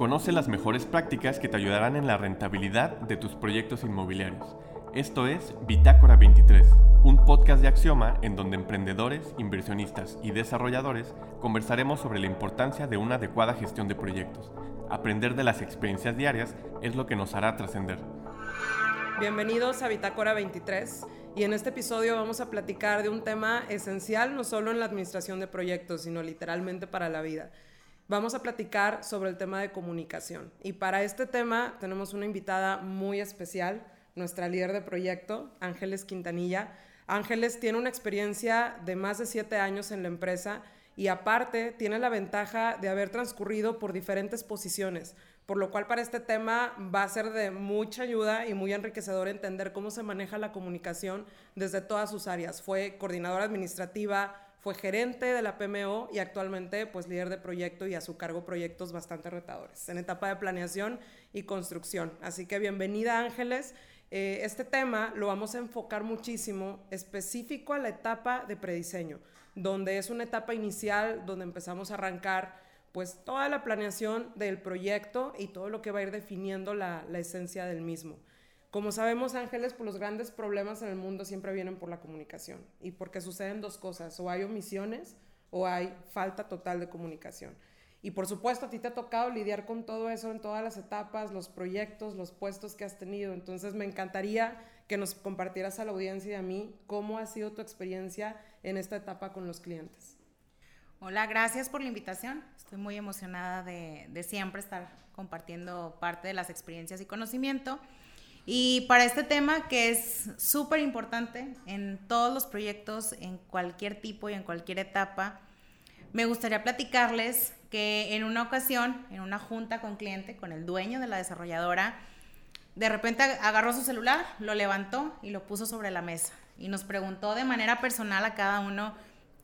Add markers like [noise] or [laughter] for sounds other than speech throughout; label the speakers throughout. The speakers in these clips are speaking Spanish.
Speaker 1: Conoce las mejores prácticas que te ayudarán en la rentabilidad de tus proyectos inmobiliarios. Esto es Bitácora 23, un podcast de Axioma en donde emprendedores, inversionistas y desarrolladores conversaremos sobre la importancia de una adecuada gestión de proyectos. Aprender de las experiencias diarias es lo que nos hará trascender.
Speaker 2: Bienvenidos a Bitácora 23 y en este episodio vamos a platicar de un tema esencial no solo en la administración de proyectos, sino literalmente para la vida vamos a platicar sobre el tema de comunicación. Y para este tema tenemos una invitada muy especial, nuestra líder de proyecto, Ángeles Quintanilla. Ángeles tiene una experiencia de más de siete años en la empresa y aparte tiene la ventaja de haber transcurrido por diferentes posiciones, por lo cual para este tema va a ser de mucha ayuda y muy enriquecedor entender cómo se maneja la comunicación desde todas sus áreas. Fue coordinadora administrativa, fue gerente de la PMO y actualmente pues líder de proyecto y a su cargo proyectos bastante retadores en etapa de planeación y construcción. Así que bienvenida Ángeles. Eh, este tema lo vamos a enfocar muchísimo específico a la etapa de prediseño, donde es una etapa inicial donde empezamos a arrancar pues toda la planeación del proyecto y todo lo que va a ir definiendo la, la esencia del mismo. Como sabemos, Ángeles, pues los grandes problemas en el mundo siempre vienen por la comunicación y porque suceden dos cosas, o hay omisiones o hay falta total de comunicación. Y por supuesto, a ti te ha tocado lidiar con todo eso en todas las etapas, los proyectos, los puestos que has tenido. Entonces, me encantaría que nos compartieras a la audiencia y a mí cómo ha sido tu experiencia en esta etapa con los clientes.
Speaker 3: Hola, gracias por la invitación. Estoy muy emocionada de, de siempre estar compartiendo parte de las experiencias y conocimiento. Y para este tema que es súper importante en todos los proyectos, en cualquier tipo y en cualquier etapa, me gustaría platicarles que en una ocasión, en una junta con cliente, con el dueño de la desarrolladora, de repente agarró su celular, lo levantó y lo puso sobre la mesa y nos preguntó de manera personal a cada uno,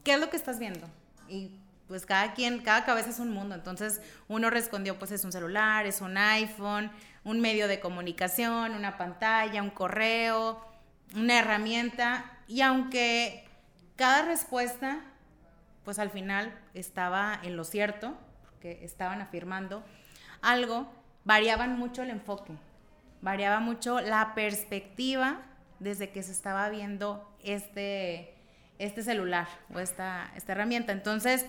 Speaker 3: ¿qué es lo que estás viendo? Y pues cada quien, cada cabeza es un mundo. Entonces uno respondió, pues es un celular, es un iPhone, un medio de comunicación, una pantalla, un correo, una herramienta. Y aunque cada respuesta, pues al final estaba en lo cierto, porque estaban afirmando algo, variaban mucho el enfoque, variaba mucho la perspectiva desde que se estaba viendo este, este celular o esta, esta herramienta. Entonces,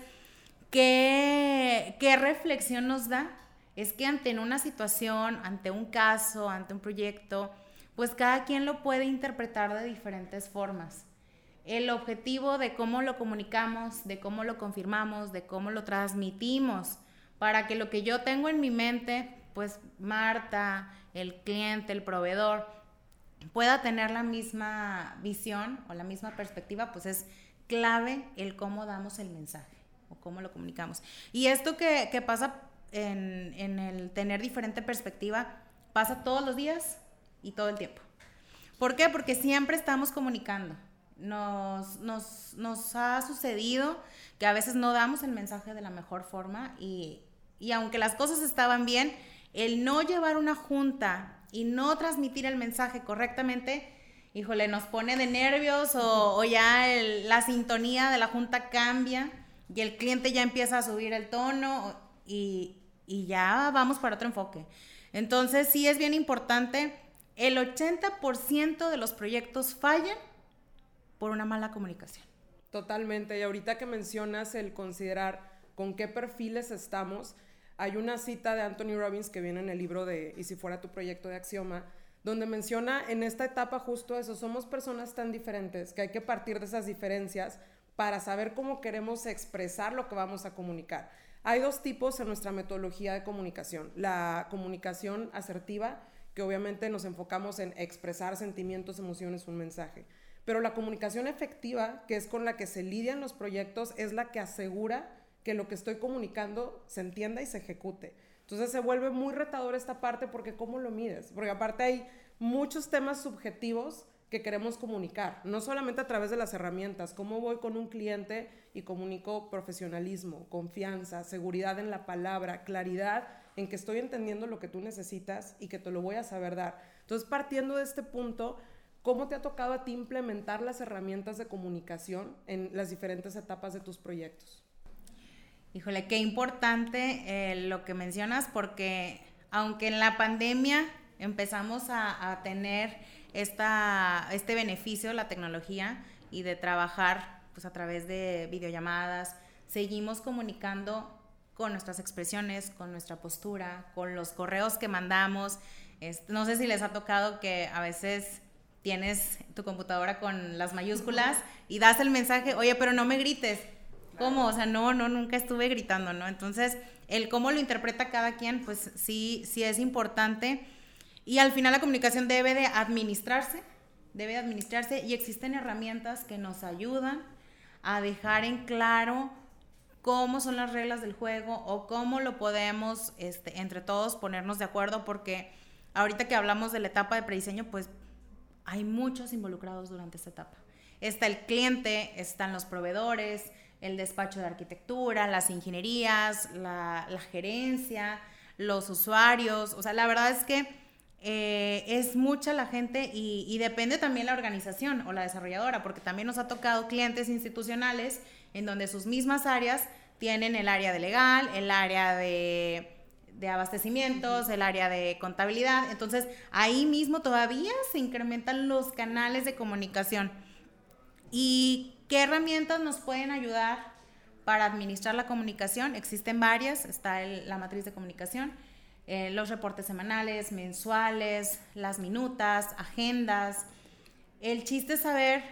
Speaker 3: ¿Qué, ¿Qué reflexión nos da? Es que ante una situación, ante un caso, ante un proyecto, pues cada quien lo puede interpretar de diferentes formas. El objetivo de cómo lo comunicamos, de cómo lo confirmamos, de cómo lo transmitimos, para que lo que yo tengo en mi mente, pues Marta, el cliente, el proveedor, pueda tener la misma visión o la misma perspectiva, pues es clave el cómo damos el mensaje o cómo lo comunicamos. Y esto que, pasa en, el tener diferente perspectiva pasa todos los días y todo el tiempo. ¿Por qué? Porque siempre estamos comunicando. Nos, nos, nos ha sucedido que a veces no damos el mensaje de la mejor forma y, y aunque las cosas estaban bien, el no llevar una junta y no transmitir el mensaje correctamente, híjole, nos pone de nervios o, o ya la sintonía de la junta cambia y el cliente ya empieza a subir el tono y, ya vamos para otro enfoque. Entonces sí es bien importante, el 80% de los proyectos fallan por una mala comunicación.
Speaker 2: Totalmente, y ahorita que mencionas el considerar con qué perfiles estamos, hay una cita de Anthony Robbins que viene en el libro de Y si fuera tu proyecto de Axioma, donde menciona en esta etapa justo eso, somos personas tan diferentes que hay que partir de esas diferencias para saber cómo queremos expresar lo que vamos a comunicar. Hay dos tipos en nuestra metodología de comunicación. La comunicación asertiva, que obviamente nos enfocamos en expresar sentimientos, emociones, un mensaje. Pero la comunicación efectiva, que es con la que se lidian los proyectos, es la que asegura que lo que estoy comunicando se entienda y se ejecute. Entonces se vuelve muy retador esta parte porque ¿cómo lo mides? Porque aparte hay muchos temas subjetivos que queremos comunicar, no solamente a través de las herramientas, cómo voy con un cliente y comunico profesionalismo, confianza, seguridad en la palabra, claridad en que estoy entendiendo lo que tú necesitas y que te lo voy a saber dar. Entonces, partiendo de este punto, ¿cómo te ha tocado a ti implementar las herramientas de comunicación en las diferentes etapas de tus proyectos?
Speaker 3: Híjole, qué importante eh, lo que mencionas porque aunque en la pandemia empezamos a, a tener esta, este beneficio la tecnología y de trabajar pues, a través de videollamadas, seguimos comunicando con nuestras expresiones, con nuestra postura, con los correos que mandamos. no sé si les ha tocado que a veces tienes tu computadora con las mayúsculas y das el mensaje, oye, pero no me grites. ¿Cómo? O sea, no, no, nunca estuve gritando, ¿no? Entonces, el cómo lo interpreta cada quien, pues sí, sí es importante. Y al final la comunicación debe de administrarse, debe de administrarse y existen herramientas que nos ayudan a dejar en claro cómo son las reglas del juego o cómo lo podemos este, entre todos ponernos de acuerdo porque ahorita que hablamos de la etapa de prediseño, pues hay muchos involucrados durante esta etapa. Está el cliente, están los proveedores, el despacho de arquitectura, las ingenierías, la, gerencia, los usuarios. O sea, la verdad es que eh, es mucha la gente y, y, depende también la organización o la desarrolladora, porque también nos ha tocado clientes institucionales en donde sus mismas áreas tienen el área de legal, el área de, de abastecimientos, el área de contabilidad. Entonces, ahí mismo todavía se incrementan los canales de comunicación. ¿Y qué herramientas nos pueden ayudar para administrar la comunicación? Existen varias, está la matriz de comunicación, eh, los reportes semanales, mensuales, las minutas, agendas. El chiste es saber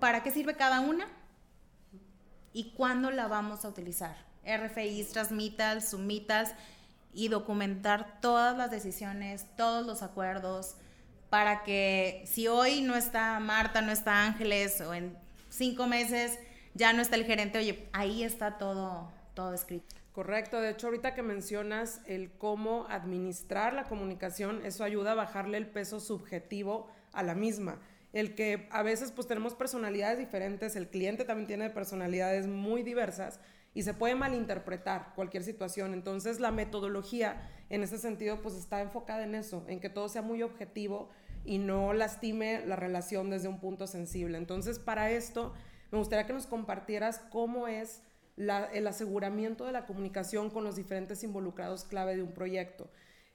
Speaker 3: para qué sirve cada una y cuándo la vamos a utilizar. RFIs, transmitals, submitals y documentar todas las decisiones, todos los acuerdos, para que si hoy no está Marta, no está Ángeles, o en cinco meses ya no está el gerente, oye, ahí está todo, todo escrito.
Speaker 2: Correcto, de hecho ahorita que mencionas el cómo administrar la comunicación, eso ayuda a bajarle el peso subjetivo a la misma el que a veces pues tenemos personalidades diferentes, el cliente también tiene personalidades muy diversas y se puede malinterpretar cualquier situación. Entonces la metodología en ese sentido pues está enfocada en eso, en que todo sea muy objetivo y no lastime la relación desde un punto sensible. Entonces para esto me gustaría que nos compartieras cómo es el aseguramiento de la comunicación con los diferentes involucrados clave de un proyecto.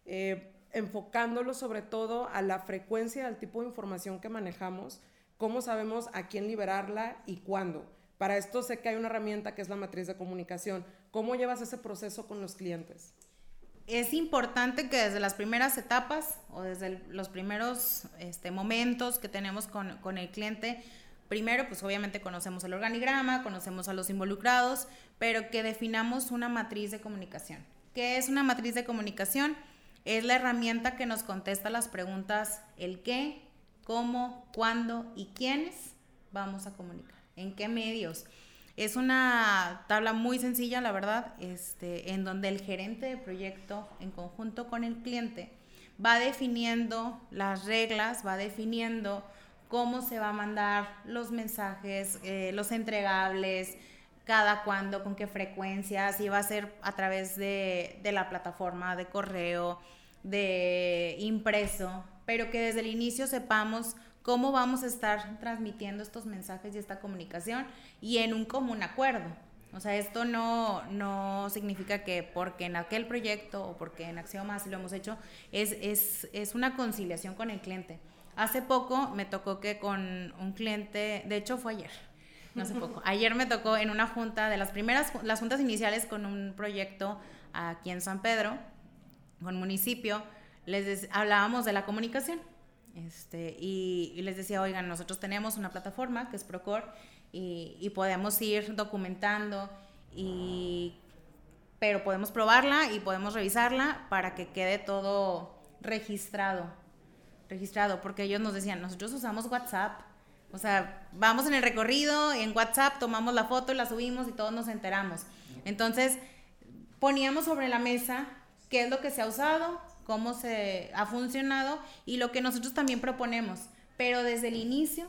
Speaker 2: Eh, enfocándolo sobre todo a la frecuencia del tipo de información que manejamos, cómo sabemos a quién liberarla y cuándo. Para esto sé que hay una herramienta que es la matriz de comunicación. ¿Cómo llevas ese proceso con los clientes?
Speaker 3: Es importante que desde las primeras etapas o desde los primeros este, momentos que tenemos con, con el cliente, primero, pues obviamente conocemos el organigrama, conocemos a los involucrados, pero que definamos una matriz de comunicación. ¿Qué es una matriz de comunicación? Es la herramienta que nos contesta las preguntas el qué, cómo, cuándo y quiénes vamos a comunicar, en qué medios. Es una tabla muy sencilla, la verdad, este, en donde el gerente de proyecto, en conjunto con el cliente, va definiendo las reglas, va definiendo cómo se va a mandar los mensajes, eh, los entregables, cada cuándo, con qué frecuencia, si va a ser a través de, de la plataforma de correo, de impreso, pero que desde el inicio sepamos cómo vamos a estar transmitiendo estos mensajes y esta comunicación y en un común acuerdo. O sea, esto no, no significa que porque en aquel proyecto o porque en Axioma así lo hemos hecho, es, es, es una conciliación con el cliente. Hace poco me tocó que con un cliente, de hecho fue ayer, no hace poco. [laughs] Ayer me tocó en una junta de las primeras, las juntas iniciales con un proyecto aquí en San Pedro, con municipio, les hablábamos de la comunicación. Este, y, les decía, oigan, nosotros tenemos una plataforma que es Procor y, y podemos ir documentando, y, pero podemos probarla y podemos revisarla para que quede todo registrado. Registrado, porque ellos nos decían, nosotros usamos WhatsApp o sea, vamos en el recorrido, en WhatsApp tomamos la foto, la subimos y todos nos enteramos. Entonces, poníamos sobre la mesa qué es lo que se ha usado, cómo se ha funcionado y lo que nosotros también proponemos. Pero desde el inicio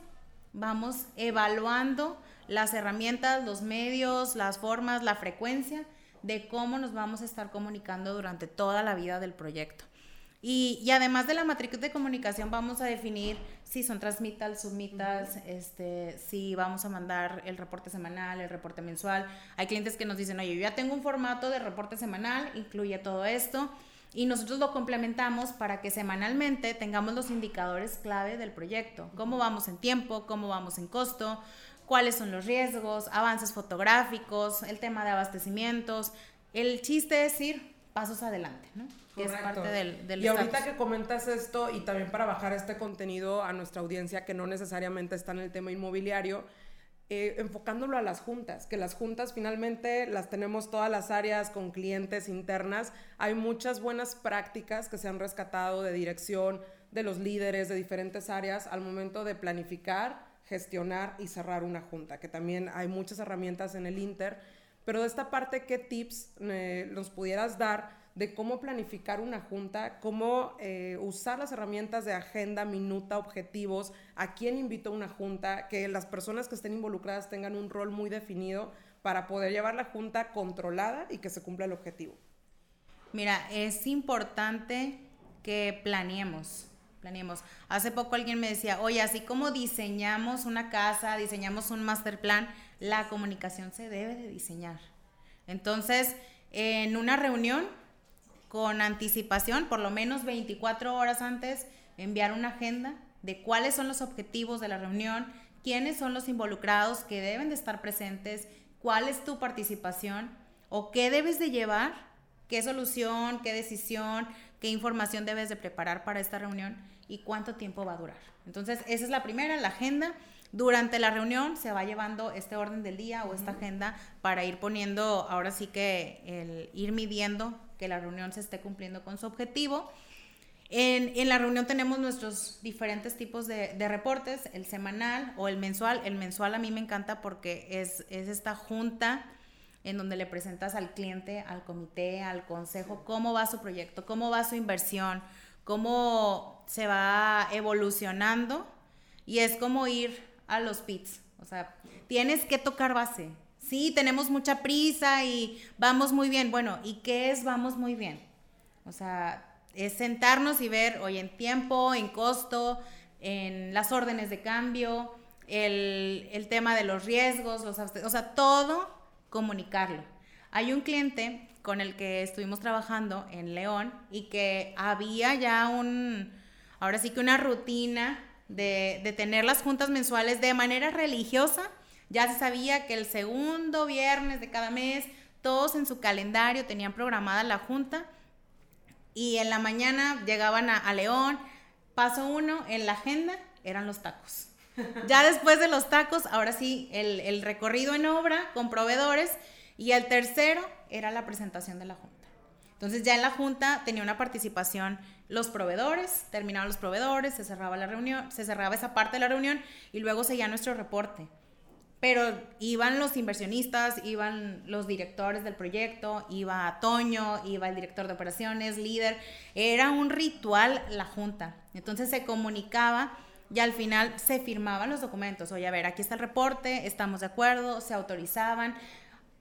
Speaker 3: vamos evaluando las herramientas, los medios, las formas, la frecuencia de cómo nos vamos a estar comunicando durante toda la vida del proyecto. Y, además de la matriz de comunicación vamos a definir si son transmitals, submitals, este, si vamos a mandar el reporte semanal, el reporte mensual. Hay clientes que nos dicen, oye, yo ya tengo un formato de reporte semanal, incluye todo esto. Y nosotros lo complementamos para que semanalmente tengamos los indicadores clave del proyecto. Cómo vamos en tiempo, cómo vamos en costo, cuáles son los riesgos, avances fotográficos, el tema de abastecimientos. El chiste es ir pasos adelante, ¿no?
Speaker 2: Es parte del, Y ahorita que comentas esto y también para bajar este contenido a nuestra audiencia que no necesariamente está en el tema inmobiliario, eh, enfocándolo a las juntas, que las juntas finalmente las tenemos todas las áreas con clientes internas. Hay muchas buenas prácticas que se han rescatado de dirección de los líderes de diferentes áreas al momento de planificar, gestionar y cerrar una junta, que también hay muchas herramientas en el Inter. Pero de esta parte, ¿qué tips eh, nos pudieras dar? De cómo planificar una junta, cómo eh, usar las herramientas de agenda, minuta, objetivos, a quién invito a una junta, que las personas que estén involucradas tengan un rol muy definido para poder llevar la junta controlada y que se cumpla el objetivo.
Speaker 3: Mira, es importante que planeemos. Planeemos. Hace poco alguien me decía, oye, así como diseñamos una casa, diseñamos un master plan, la comunicación se debe de diseñar. Entonces, en una reunión con anticipación, por lo menos 24 horas antes, enviar una agenda de cuáles son los objetivos de la reunión, quiénes son los involucrados que deben de estar presentes, cuál es tu participación o qué debes de llevar, qué solución, qué decisión, qué información debes de preparar para esta reunión y cuánto tiempo va a durar. Entonces, esa es la primera, la agenda. Durante la reunión se va llevando este orden del día o esta agenda para ir poniendo, ahora sí que el ir midiendo que la reunión se esté cumpliendo con su objetivo. En, la reunión tenemos nuestros diferentes tipos de, reportes, el semanal o el mensual. El mensual a mí me encanta porque es, es esta junta en donde le presentas al cliente, al comité, al consejo, cómo va su proyecto, cómo va su inversión, cómo se va evolucionando. Y es como ir a los pits. O sea, tienes que tocar base sí, tenemos mucha prisa y vamos muy bien. Bueno, ¿y qué es vamos muy bien? O sea, es sentarnos y ver, hoy en tiempo, en costo, en las órdenes de cambio, el, tema de los riesgos, los, o sea, todo comunicarlo. Hay un cliente con el que estuvimos trabajando en León y que había ya un, ahora sí que una rutina de, de tener las juntas mensuales de manera religiosa, ya se sabía que el segundo viernes de cada mes, todos en su calendario tenían programada la junta y en la mañana llegaban a, León. Paso uno en la agenda eran los tacos. [laughs] Ya después de los tacos, ahora sí, el, el recorrido en obra con proveedores y el tercero era la presentación de la junta. Entonces ya en la junta tenía una participación los proveedores, terminaban los proveedores, se cerraba la reunión, se cerraba esa parte de la reunión y luego seguía nuestro reporte pero iban los inversionistas, iban los directores del proyecto, iba Toño, iba el director de operaciones, líder, era un ritual la junta. Entonces se comunicaba y al final se firmaban los documentos. Oye, a ver, aquí está el reporte, estamos de acuerdo, se autorizaban.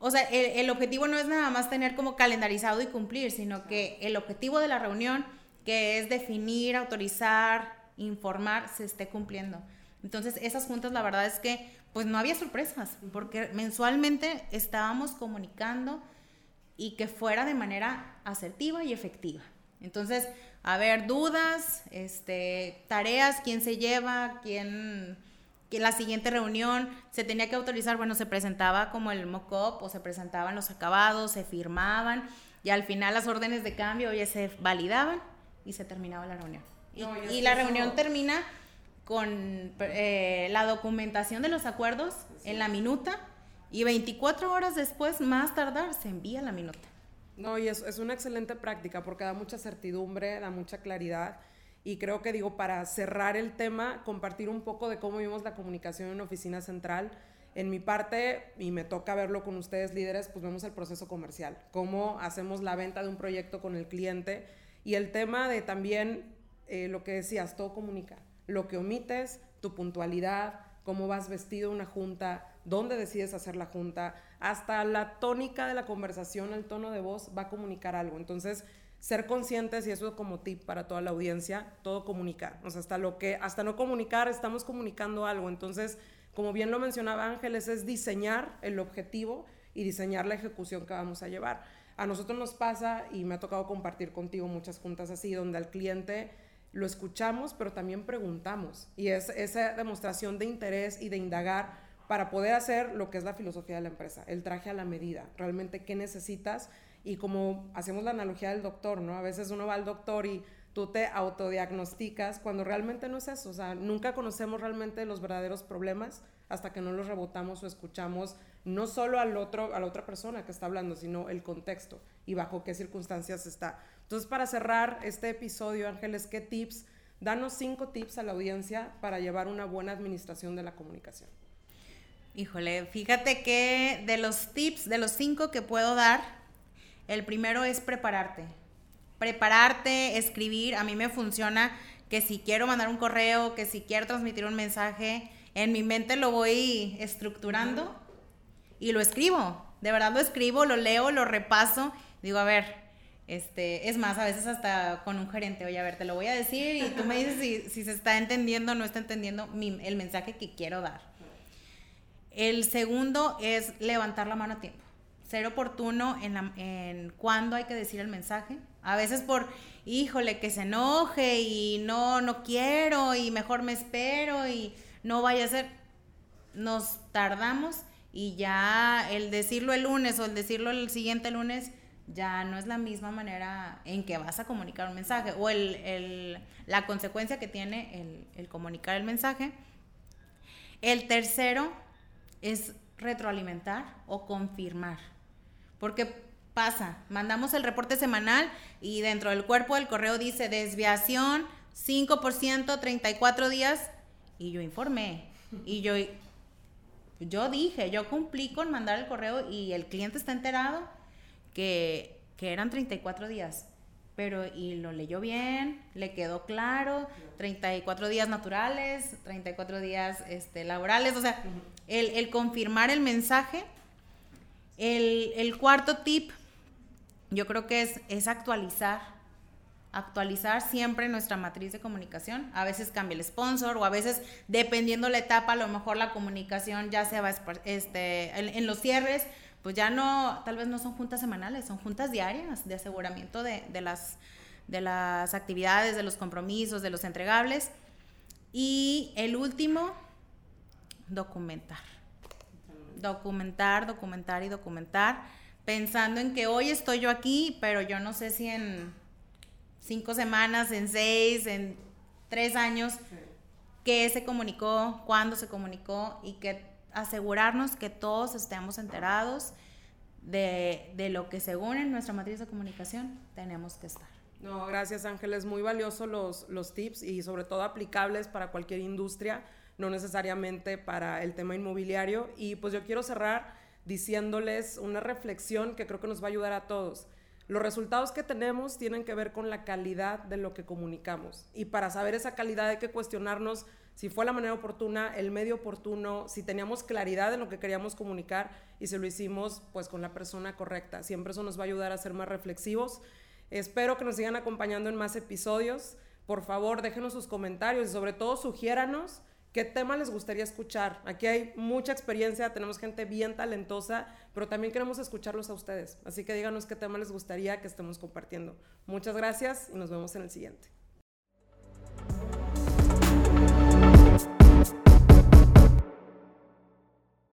Speaker 3: O sea, el, el objetivo no es nada más tener como calendarizado y cumplir, sino que el objetivo de la reunión, que es definir, autorizar, informar, se esté cumpliendo. Entonces, esas juntas, la verdad es que, pues no había sorpresas, porque mensualmente estábamos comunicando y que fuera de manera asertiva y efectiva. Entonces, a ver, dudas, este, tareas, quién se lleva, quién, la siguiente reunión se tenía que autorizar, bueno, se presentaba como el mock-up o se presentaban los acabados, se firmaban y al final las órdenes de cambio ya se validaban y se terminaba la reunión. y la reunión termina con eh, la documentación de los acuerdos en la minuta y 24 horas después, más tardar, se envía la minuta.
Speaker 2: No, y es, es una excelente práctica porque da mucha certidumbre, da mucha claridad. Y creo que digo, para cerrar el tema, compartir un poco de cómo vimos la comunicación en oficina central. En mi parte, y me toca verlo con ustedes líderes, pues vemos el proceso comercial, cómo hacemos la venta de un proyecto con el cliente y el tema de también eh, lo que decías, todo comunicar lo que omites, tu puntualidad, cómo vas vestido una junta, dónde decides hacer la junta, hasta la tónica de la conversación, el tono de voz va a comunicar algo. Entonces, ser conscientes, y eso como tip para toda la audiencia, todo comunicar. O sea, hasta lo que, hasta no comunicar, estamos comunicando algo. Entonces, como bien lo mencionaba Ángeles, es diseñar el objetivo y diseñar la ejecución que vamos a llevar. A nosotros nos pasa, y me ha tocado compartir contigo muchas juntas así, donde al cliente lo escuchamos, pero también preguntamos. Y es esa demostración de interés y de indagar para poder hacer lo que es la filosofía de la empresa, el traje a la medida, realmente qué necesitas. Y como hacemos la analogía del doctor, ¿no? A veces uno va al doctor y tú te autodiagnosticas cuando realmente no es eso. O sea, nunca conocemos realmente los verdaderos problemas hasta que no los rebotamos o escuchamos no solo al otro, a la otra persona que está hablando, sino el contexto y bajo qué circunstancias está. Entonces, para cerrar este episodio, Ángeles, ¿qué tips? Danos cinco tips a la audiencia para llevar una buena administración de la comunicación.
Speaker 3: Híjole, fíjate que de los tips, de los cinco que puedo dar, el primero es prepararte. Prepararte, escribir, a mí me funciona que si quiero mandar un correo, que si quiero transmitir un mensaje, en mi mente lo voy estructurando y lo escribo. De verdad lo escribo, lo leo, lo repaso. Digo, a ver, este, es más, a veces hasta con un gerente, oye, a ver, te lo voy a decir y tú me dices si, se está entendiendo o no está entendiendo el mensaje que quiero dar. El segundo es levantar la mano a tiempo. Ser oportuno en, en cuándo hay que decir el mensaje. A veces por, híjole, que se enoje y no, no quiero y mejor me espero y no vaya a ser. Nos tardamos y ya el decirlo el lunes o el decirlo el siguiente lunes ya no es la misma manera en que vas a comunicar un mensaje o el, la consecuencia que tiene el, el comunicar el mensaje. El tercero es retroalimentar o confirmar. Porque pasa, mandamos el reporte semanal y dentro del cuerpo del correo dice desviación 5%, 34 días y yo informé. Y yo, yo dije, yo cumplí con mandar el correo y el cliente está enterado que, eran 34 días. Pero, y lo leyó bien, le quedó claro, 34 días naturales, 34 días este, laborales, o sea, el, confirmar el mensaje. El, cuarto tip, yo creo que es, es actualizar actualizar siempre nuestra matriz de comunicación. A veces cambia el sponsor o a veces, dependiendo la etapa, a lo mejor la comunicación ya se va este, en, los cierres, pues ya no, tal vez no son juntas semanales, son juntas diarias de aseguramiento de, las, de las actividades, de los compromisos, de los entregables. Y el último, documentar. Documentar, documentar y documentar, pensando en que hoy estoy yo aquí, pero yo no sé si en cinco semanas, en seis, en tres años, qué se comunicó, cuándo se comunicó y que asegurarnos que todos estemos enterados de, de lo que según en nuestra matriz de comunicación tenemos que estar.
Speaker 2: No, gracias Ángeles, muy valiosos los, los tips y sobre todo aplicables para cualquier industria, no necesariamente para el tema inmobiliario. Y pues yo quiero cerrar diciéndoles una reflexión que creo que nos va a ayudar a todos. Los resultados que tenemos tienen que ver con la calidad de lo que comunicamos. Y para saber esa calidad hay que cuestionarnos si fue la manera oportuna, el medio oportuno, si teníamos claridad en lo que queríamos comunicar y si lo hicimos pues con la persona correcta. Siempre eso nos va a ayudar a ser más reflexivos. Espero que nos sigan acompañando en más episodios. Por favor, déjenos sus comentarios y sobre todo sugiéranos ¿Qué tema les gustaría escuchar? Aquí hay mucha experiencia, tenemos gente bien talentosa, pero también queremos escucharlos a ustedes. Así que díganos qué tema les gustaría que estemos compartiendo. Muchas gracias y nos vemos en el siguiente.